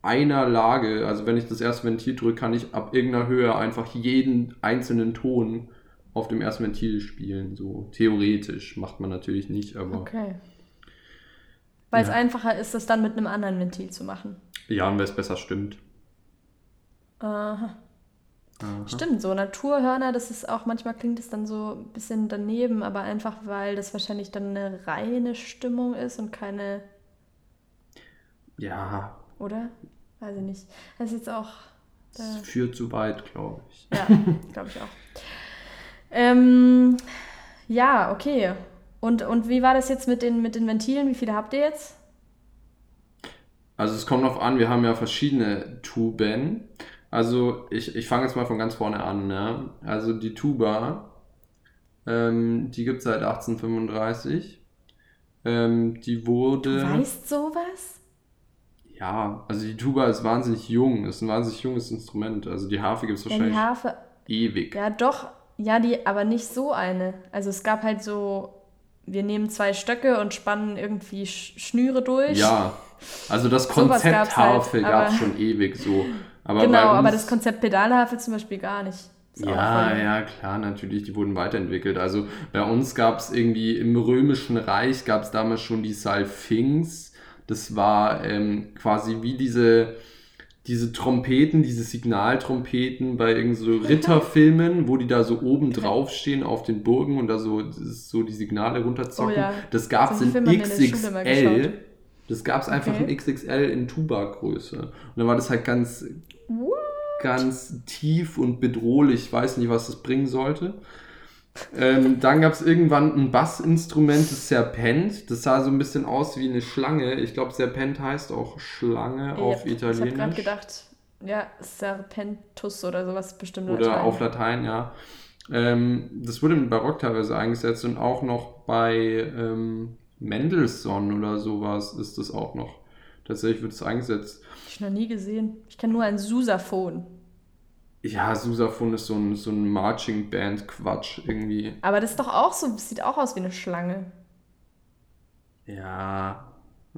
einer Lage, also wenn ich das erste Ventil drücke, kann ich ab irgendeiner Höhe einfach jeden einzelnen Ton auf dem ersten Ventil spielen. So theoretisch macht man natürlich nicht, aber. Okay. Weil ja. es einfacher ist, das dann mit einem anderen Ventil zu machen. Ja, und weil es besser stimmt. Aha. Aha. Stimmt, so Naturhörner, das ist auch, manchmal klingt es dann so ein bisschen daneben, aber einfach, weil das wahrscheinlich dann eine reine Stimmung ist und keine. Ja, oder? Weiß ich nicht. Das ist jetzt auch. Das führt zu weit, glaube ich. Ja, glaube ich auch. Ähm, ja, okay. Und, und wie war das jetzt mit den, mit den Ventilen? Wie viele habt ihr jetzt? Also es kommt noch an, wir haben ja verschiedene Tuben. Also ich, ich fange jetzt mal von ganz vorne an. Ne? Also die Tuba, ähm, die gibt es seit 1835. Ähm, die wurde... Du weißt sowas? Ja, also die Tuba ist wahnsinnig jung, ist ein wahnsinnig junges Instrument. Also die Harfe gibt es wahrscheinlich ja, Harfe, ewig. Ja, doch, ja, die, aber nicht so eine. Also es gab halt so, wir nehmen zwei Stöcke und spannen irgendwie Schnüre durch. Ja, also das Konzept Harfe halt, gab es schon ewig so. Aber genau, aber das Konzept Pedalharfe zum Beispiel gar nicht. Ist ja, ja, klar, natürlich, die wurden weiterentwickelt. Also bei uns gab es irgendwie im Römischen Reich gab es damals schon die Salfinx das war ähm, quasi wie diese, diese Trompeten, diese Signaltrompeten bei irgendeinen so <laughs> Ritterfilmen, wo die da so oben drauf stehen auf den Burgen und da so, so die Signale runterzocken. Oh ja. Das gab es in XXL. Das gab es einfach okay. in XXL in Tuba-Größe. Und dann war das halt ganz, ganz tief und bedrohlich. Ich weiß nicht, was das bringen sollte. Ähm, dann gab es irgendwann ein Bassinstrument, das Serpent. Das sah so ein bisschen aus wie eine Schlange. Ich glaube, Serpent heißt auch Schlange ja, auf Italienisch. Ich habe gerade gedacht, ja, Serpentus oder sowas bestimmt. Oder Latein. auf Latein, ja. Ähm, das wurde im Barock teilweise eingesetzt und auch noch bei ähm, Mendelssohn oder sowas ist das auch noch. Tatsächlich wird es eingesetzt. Ich noch nie gesehen. Ich kenne nur ein Susaphon. Ja, Susaphon ist so ein, so ein Marching Band Quatsch irgendwie. Aber das ist doch auch so, sieht auch aus wie eine Schlange. Ja,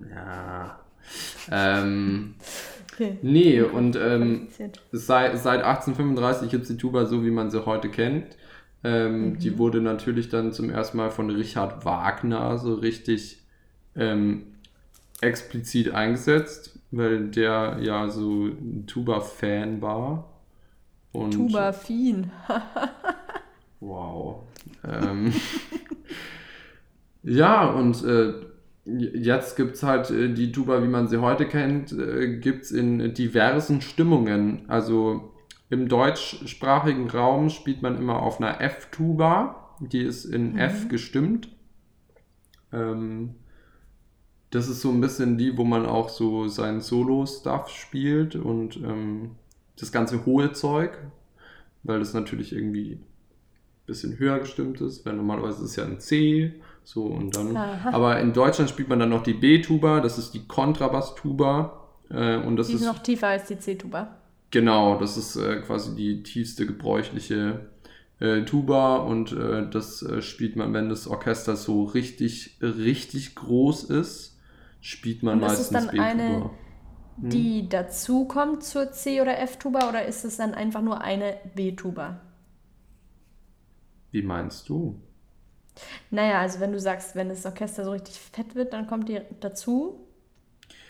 ja. ähm, okay. Nee, und ähm, seit, seit 1835 gibt es die Tuba so, wie man sie heute kennt. Ähm, mhm. Die wurde natürlich dann zum ersten Mal von Richard Wagner so richtig ähm, explizit eingesetzt, weil der ja so ein Tuba-Fan war. Und, Tuba-Fin. <laughs> wow. Ähm, <laughs> ja, und äh, jetzt gibt es halt äh, die Tuba, wie man sie heute kennt, äh, gibt es in diversen Stimmungen. Also im deutschsprachigen Raum spielt man immer auf einer F-Tuba, die ist in mhm. F gestimmt. Ähm, das ist so ein bisschen die, wo man auch so sein Solo-Stuff spielt und ähm, das ganze hohe Zeug, weil das natürlich irgendwie ein bisschen höher gestimmt ist, weil normalerweise ist es ja ein C, so und dann. Aha. Aber in Deutschland spielt man dann noch die B-Tuba, das ist die Kontrabass-Tuba. Äh, und das Die ist ist noch tiefer als die C-Tuba. Genau, das ist äh, quasi die tiefste gebräuchliche äh, Tuba und äh, das äh, spielt man, wenn das Orchester so richtig, richtig groß ist, spielt man meistens B-Tuba. Hm. Die dazu kommt zur C- oder F-Tuba oder ist es dann einfach nur eine B-Tuba? Wie meinst du? Naja, also wenn du sagst, wenn das Orchester so richtig fett wird, dann kommt die dazu,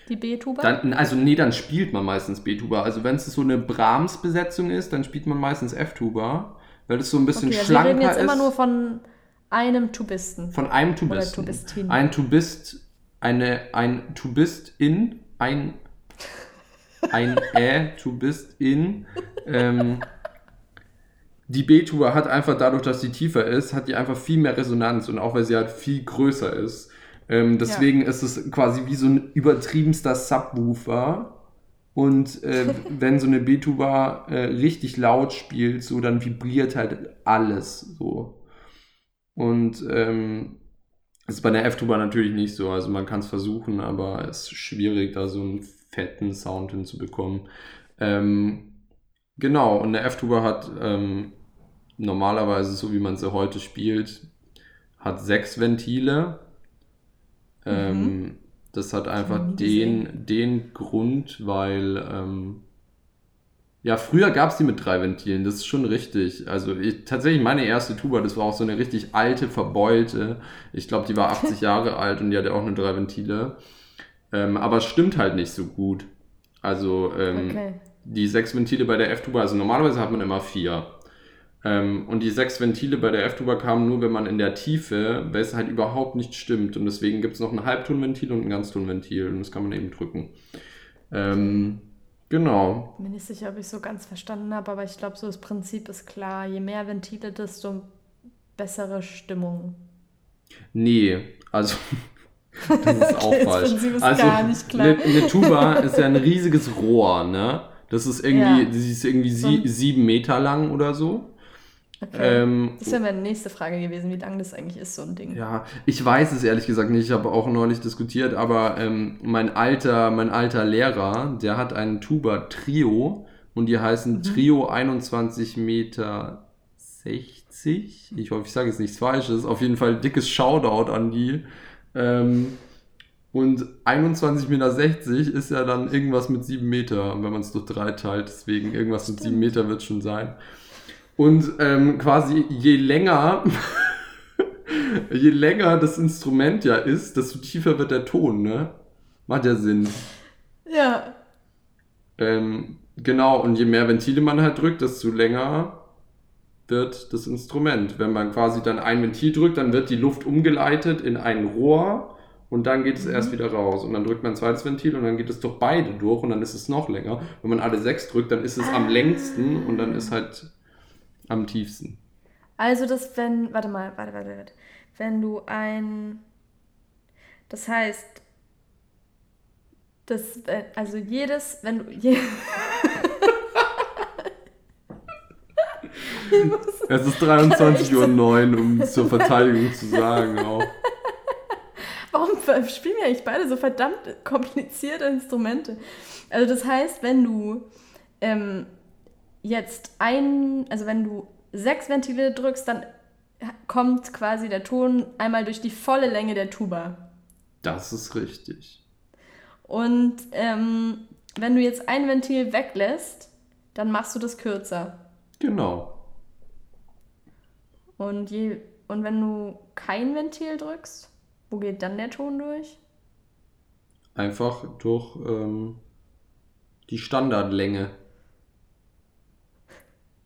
die B-Tuba. Also nee, dann spielt man meistens B-Tuba. Also wenn es so eine Brahms-Besetzung ist, dann spielt man meistens F-Tuba, weil das so ein bisschen okay, also wir schlanker reden jetzt ist. immer nur von einem Tubisten. Von einem Tubisten. Tubistin. Ein Tubist, eine, ein Tubist in, ein, ein Ä, Tubist in. Ähm, die B-Tuba hat einfach dadurch, dass sie tiefer ist, hat die einfach viel mehr Resonanz und auch weil sie halt viel größer ist. Ähm, deswegen ist es quasi wie so ein übertriebenster Subwoofer. Und äh, <laughs> wenn so eine B-Tuba äh, richtig laut spielt, so dann vibriert halt alles so. Und ähm, ist bei der F-Tuba natürlich nicht so. Also man kann es versuchen, aber es ist schwierig, da so einen fetten Sound hinzubekommen. Ähm, genau, und eine F-Tuba hat ähm, normalerweise, so wie man sie heute spielt, hat sechs Ventile. Ähm, das hat einfach den, den Grund, weil ähm, ja, früher gab es die mit drei Ventilen, das ist schon richtig. Also ich, tatsächlich meine erste Tuba, das war auch so eine richtig alte, verbeulte. Ich glaube, die war <laughs> 80 Jahre alt und die hatte auch nur drei Ventile. Ähm, aber es stimmt halt nicht so gut. Also ähm, Okay. die sechs Ventile bei der F-Tuba, also normalerweise hat man immer vier. Ähm, und die sechs Ventile bei der F-Tuba kamen nur, wenn man in der Tiefe, weil es halt überhaupt nicht stimmt. Und deswegen gibt es noch ein Halbtonventil und ein Ganztonventil und das kann man eben drücken. Ähm, genau. Bin nicht sicher, ob ich so ganz verstanden habe, aber ich glaube, so das Prinzip ist klar. Je mehr Ventile, desto bessere Stimmung. Nee, also <laughs> <laughs> das ist auch Okay, das falsch. Ist also gar nicht klar. Eine, eine Tuba ist ja ein riesiges Rohr, ne? Das ist irgendwie, Ja. sie ist irgendwie sie, sieben Meter lang oder so. Okay. Ähm, das wäre meine nächste Frage gewesen, wie lang das eigentlich ist, so ein Ding. Ja, ich weiß es ehrlich gesagt nicht. Ich habe auch neulich diskutiert, aber ähm, mein alter, mein alter Lehrer, der hat einen Tuba Trio und die heißen Mhm. Trio 21 Meter 60. Ich hoffe, ich sage jetzt nichts Falsches. Auf jeden Fall dickes Shoutout an die. Ähm, und 21,60 Meter ist ja dann irgendwas mit 7 Meter, wenn man es durch drei teilt. Deswegen irgendwas mit 7 Stimmt. Meter wird schon sein. Und ähm, quasi je länger, <laughs> je länger das Instrument ja ist, desto tiefer wird der Ton, ne? Macht ja Sinn. Ja. Ähm, genau, und je mehr Ventile man halt drückt, desto länger wird das Instrument. Wenn man quasi dann ein Ventil drückt, dann wird die Luft umgeleitet in ein Rohr und dann geht es erst wieder raus. Und dann drückt man ein zweites Ventil und dann geht es durch beide durch und dann ist es noch länger. Wenn man alle sechs drückt, dann ist es am längsten und dann ist halt am tiefsten. Also das, wenn, warte mal, warte, warte, warte. Wenn du ein, das heißt, das, äh, also jedes, wenn du, je, <laughs> Ich muss- <laughs> Es ist 23.09 Uhr, um zur Verteidigung zu sagen auch. <laughs> Warum spielen wir eigentlich beide so verdammt komplizierte Instrumente? Also das heißt, wenn du ähm, jetzt ein, also wenn du sechs Ventile drückst, dann kommt quasi der Ton einmal durch die volle Länge der Tuba. Das ist richtig. Und ähm, wenn du jetzt ein Ventil weglässt, dann machst du das kürzer. Genau. Und, je, und wenn du kein Ventil drückst, wo geht dann der Ton durch? Einfach durch ähm, die Standardlänge.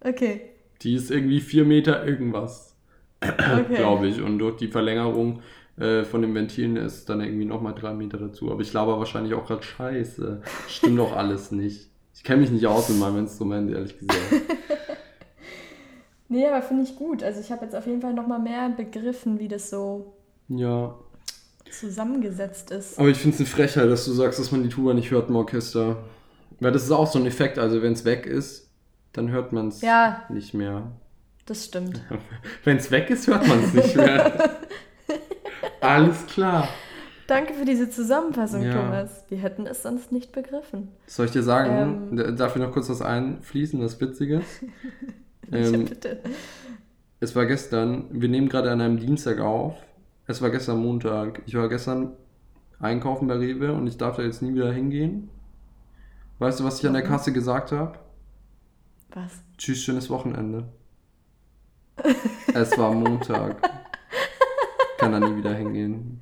Okay. Die ist irgendwie 4 Meter irgendwas, okay. <clears throat> glaube ich. Und durch die Verlängerung äh, von den Ventilen ist dann irgendwie nochmal 3 Meter dazu. Aber ich glaube wahrscheinlich auch gerade scheiße. Stimmt doch <laughs> alles nicht. Ich kenne mich nicht aus mit meinem Instrument, ehrlich gesagt. <laughs> Nee, aber finde ich gut. Also ich habe jetzt auf jeden Fall nochmal mehr begriffen, wie das so Ja. zusammengesetzt ist. Aber ich finde es eine Frechheit, dass du sagst, dass man die Tuba nicht hört im Orchester. Weil das ist auch so ein Effekt. Also wenn es weg ist, dann hört man es Ja, nicht mehr. Das stimmt. <laughs> Wenn es weg ist, hört man es nicht mehr. <laughs> Alles klar. Danke für diese Zusammenfassung, Ja. Thomas. Wir hätten es sonst nicht begriffen. Soll ich dir sagen, Ähm. darf ich noch kurz was einfließen, was Witziges? <laughs> ja, ähm, bitte. es war gestern, wir nehmen gerade an einem Dienstag auf. Es war gestern Montag. Ich war gestern einkaufen bei Rewe und ich darf da jetzt nie wieder hingehen. Weißt du, was ich an der? Kasse gesagt habe? Was? Tschüss, schönes Wochenende. es war Montag. Kann da nie wieder hingehen.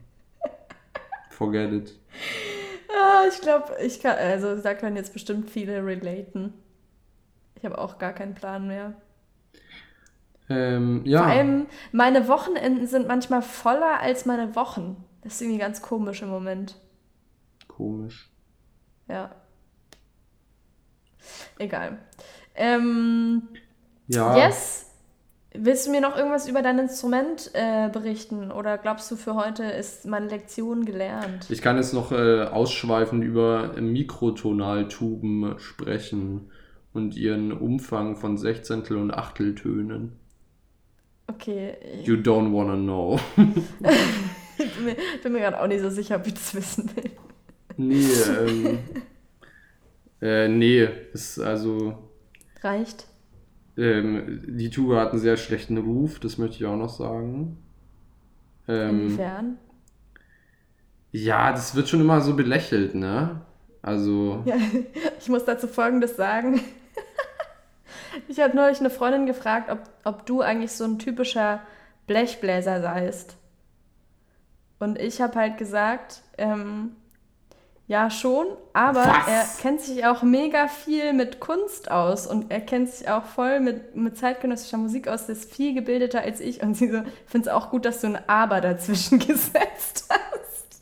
Forget it. Ah, ich glaube, ich kann, also da können jetzt bestimmt viele relaten. Ich habe auch gar keinen Plan mehr. Ähm, ja. Vor allem, meine Wochenenden sind manchmal voller als meine Wochen. Das ist irgendwie ganz komisch im Moment. Komisch. Ja. Egal. Ähm, Ja. Yes. Willst du mir noch irgendwas über dein Instrument äh, berichten? Oder glaubst du, für heute ist meine Lektion gelernt? Ich kann jetzt noch äh, ausschweifend über Mikrotonaltuben sprechen und ihren Umfang von Sechzehntel- und Achteltönen. Okay, You don't wanna know. bin <laughs> mir, ich bin mir gerade auch nicht so sicher, ob ich das wissen will. nee, ähm. <laughs> äh, nee, ist also. Reicht? Ähm, die Tube hat einen sehr schlechten Ruf, das möchte ich auch noch sagen. Ähm, Inwiefern? ja, das wird schon immer so belächelt, ne? Also. Ja, <laughs> ich muss dazu Folgendes sagen. Ich habe neulich eine Freundin gefragt, ob, ob du eigentlich so ein typischer Blechbläser seist. Und ich habe halt gesagt, ähm, ja schon, aber Was? er kennt sich auch mega viel mit Kunst aus und er kennt sich auch voll mit, mit zeitgenössischer Musik aus, ist viel gebildeter als ich. Und sie so, ich finde es auch gut, dass du ein Aber dazwischen <laughs> gesetzt hast.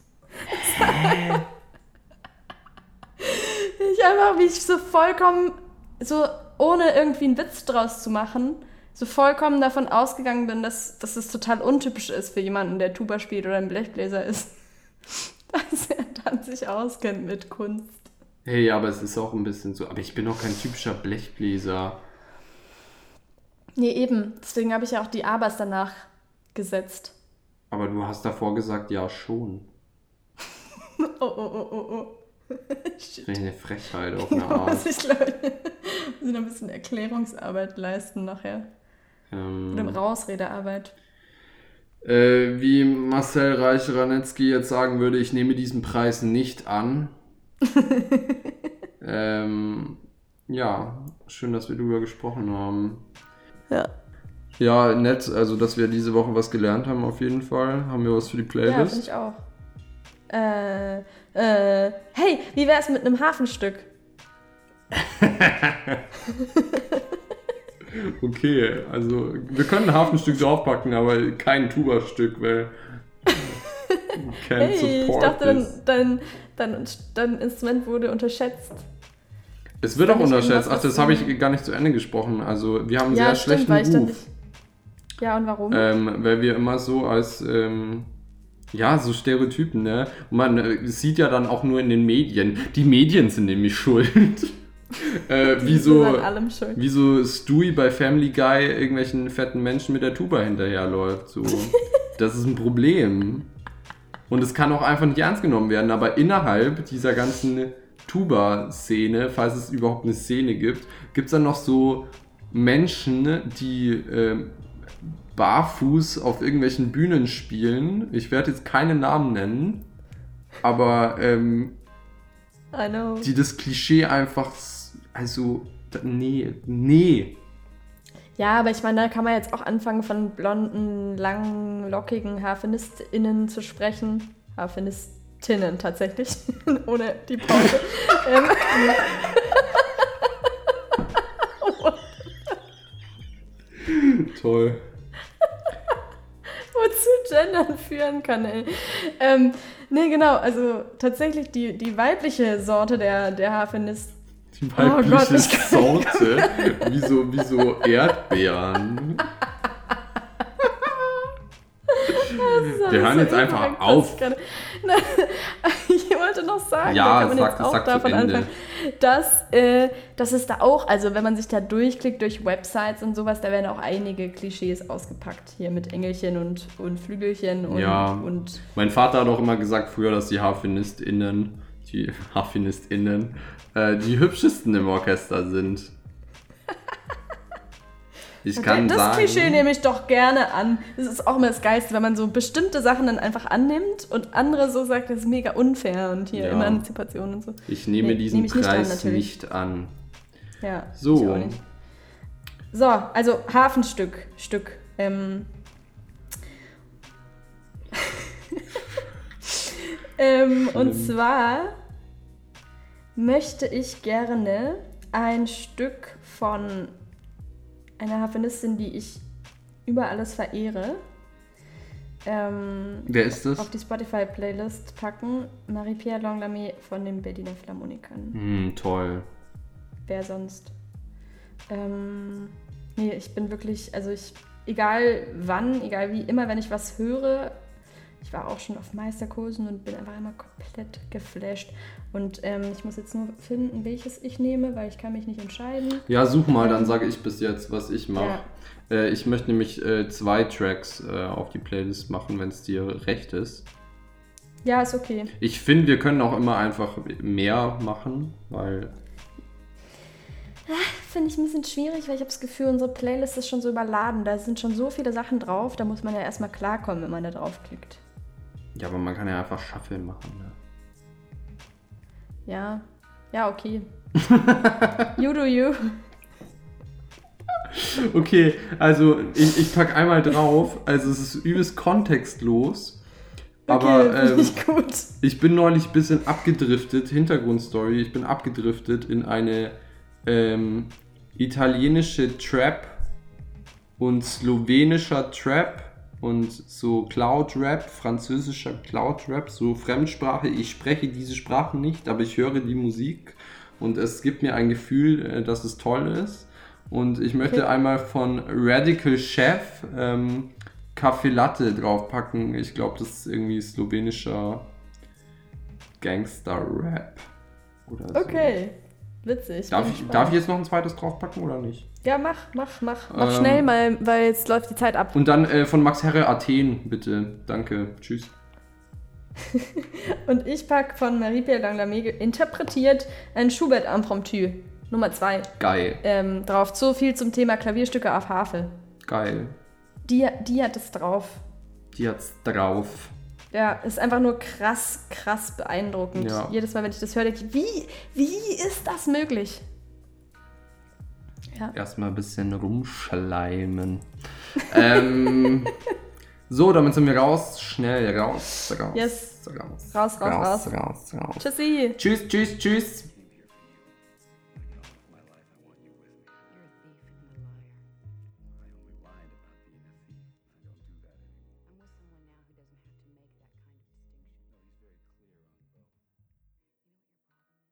Ich einfach, wie ich so vollkommen, so ohne irgendwie einen Witz draus zu machen, so vollkommen davon ausgegangen bin, dass, dass es total untypisch ist für jemanden, der Tuba spielt oder ein Blechbläser ist, <laughs> dass er dann sich auskennt mit Kunst. Hey, aber es ist auch ein bisschen so. Aber ich bin auch kein typischer Blechbläser. Nee, eben. Deswegen habe ich ja auch die Abers danach gesetzt. Aber du hast davor gesagt, ja schon. <laughs> Oh, oh, oh, oh, oh. <laughs> Shit. Eine Frechheit auf eine Art. ich, glaube noch ein bisschen Erklärungsarbeit leisten nachher. Oder Ähm, Rausredearbeit. äh, wie Marcel Reich-Ranetzky jetzt sagen würde, ich nehme diesen Preis nicht an. <laughs> ähm, ja, schön, dass wir darüber gesprochen haben. Ja. Ja, nett, also dass wir diese Woche was gelernt haben auf jeden Fall. Haben wir was für die Ja, Playlist? finde ich auch. Äh, äh, hey, wie wär's mit einem Hafenstück? <laughs> Okay, also wir können ein Hafenstück draufpacken, aber kein Tuba-Stück, weil <laughs> Hey, ich dachte, dein, dein, dein, dein Instrument wurde unterschätzt. Es wird auch unterschätzt. Ach, das habe ich gar nicht zu Ende gesprochen. Also wir haben einen Ja, sehr stimmt, schlechten Ruf. Ja, und warum? Ähm, weil wir immer so als, ähm, ja, so Stereotypen, ne? Und man äh, sieht ja dann auch nur in den Medien. Die Medien sind nämlich schuld. <laughs> äh, wie so, wie so Stewie bei Family Guy irgendwelchen fetten Menschen mit der Tuba hinterherläuft. So. <laughs> Das ist ein Problem. Und es kann auch einfach nicht ernst genommen werden. Aber innerhalb dieser ganzen Tuba-Szene, falls es überhaupt eine Szene gibt, gibt es dann noch so Menschen, die ähm, barfuß auf irgendwelchen Bühnen spielen. Ich werde jetzt keine Namen nennen, aber ähm, I know. die das Klischee einfach, also, nee, nee. Ja, aber ich meine, da kann man jetzt auch anfangen, von blonden, langen, lockigen HarfenistInnen zu sprechen. Harfenistinnen tatsächlich, <laughs> ohne die Pause. ähm, <laughs> Toll. <laughs> wozu Gendern führen kann, ey. Ähm, nee, genau, also tatsächlich die, die weibliche Sorte der, der Harfenist. Die Oh Gott, weibliche ich kann- Sorte, wie so, wie so Erdbeeren. <laughs> Wir hören jetzt einfach auf. was <laughs> Ich, wollte noch sagen, Ja, da kann man sag- jetzt auch davon anfangen, dass, äh, dass es da auch, also wenn man sich da durchklickt durch Websites und sowas, da werden auch einige Klischees ausgepackt. Hier mit Engelchen und, und Flügelchen und, Ja. und Mein Vater hat auch immer gesagt früher, dass die HarfenistInnen, die <laughs> HarfenistInnen, äh, die hübschesten im Orchester sind. <laughs> Ich kann das sagen, Klischee nehme ich doch gerne an. Das ist auch immer das Geilste, wenn man so bestimmte Sachen dann einfach annimmt und andere so sagt, das ist mega unfair und hier Ja. Emanzipation und so. ich nehme Nee, diesen nehme ich nicht an, Preis nicht an. Ja, So. So, also Hafenstück. Stück. Ähm, <laughs> ähm, und Schlimm. zwar möchte ich gerne ein Stück von einer Harfenistin, die ich über alles verehre, ähm, Wer ist das? auf die Spotify-Playlist packen. Marie-Pierre Longlamy von den Berliner Philharmonikern. Hm, toll. Wer sonst? Ähm, nee, ich bin wirklich, also ich, egal wann, egal wie, immer wenn ich was höre, ich war auch schon auf Meisterkursen und bin einfach immer komplett geflasht. Und ähm, ich muss jetzt nur finden, welches ich nehme, weil ich kann mich nicht entscheiden. Ja, such mal, dann sage ich bis jetzt, was ich mache. Ja. Äh, ich möchte nämlich äh, zwei Tracks äh, auf die Playlist machen, wenn es dir recht ist. Ja, ist okay. Ich finde, wir können auch immer einfach mehr machen, weil Finde ich ein bisschen schwierig, weil ich habe das Gefühl, unsere Playlist ist schon so überladen. Da sind schon so viele Sachen drauf, da muss man ja erstmal klarkommen, wenn man da draufklickt. Ja, aber man kann ja einfach Shuffle machen. Ne? Ja, ja, okay. you do you. <laughs> Okay, also ich, ich pack einmal drauf. Also es ist übelst kontextlos. Aber okay, finde ähm, ich bin neulich ein bisschen abgedriftet, Hintergrundstory, ich bin abgedriftet in eine ähm, italienische Trap und slowenischer Trap und so Cloud Rap, französischer Cloud Rap, so Fremdsprache. Ich spreche diese Sprachen nicht, aber ich höre die Musik und es gibt mir ein Gefühl, äh, dass es toll ist. Und ich möchte einmal von Radical Chef ähm, Kaffee Latte draufpacken. Ich glaube, das ist irgendwie slowenischer Gangster-Rap. Oder so. Okay, witzig. Darf ich, darf ich jetzt noch ein zweites draufpacken oder nicht? Ja, mach, mach, mach. Mach Ähm, schnell mal, weil jetzt läuft die Zeit ab. Und dann äh, von Max Herre Athen, bitte. Danke. Tschüss. <laughs> Und ich pack von Marie-Pierre Langlamé interpretiert ein Schubert-Impromptu. Nummer zwei. Geil. Ähm, drauf. So viel zum Thema Klavierstücke auf Harfe. Geil. Die, die hat es drauf. Die hat's drauf. Ja, ist einfach nur krass, krass beeindruckend. Ja. Jedes Mal, wenn ich das höre, denke ich, wie, wie ist das möglich? Ja. Erstmal ein bisschen rumschleimen. <laughs> ähm, so, damit sind wir raus. Schnell raus, raus. Yes. Raus, Raus, raus, raus. raus, raus. Tschüssi. Tschüss, tschüss, tschüss.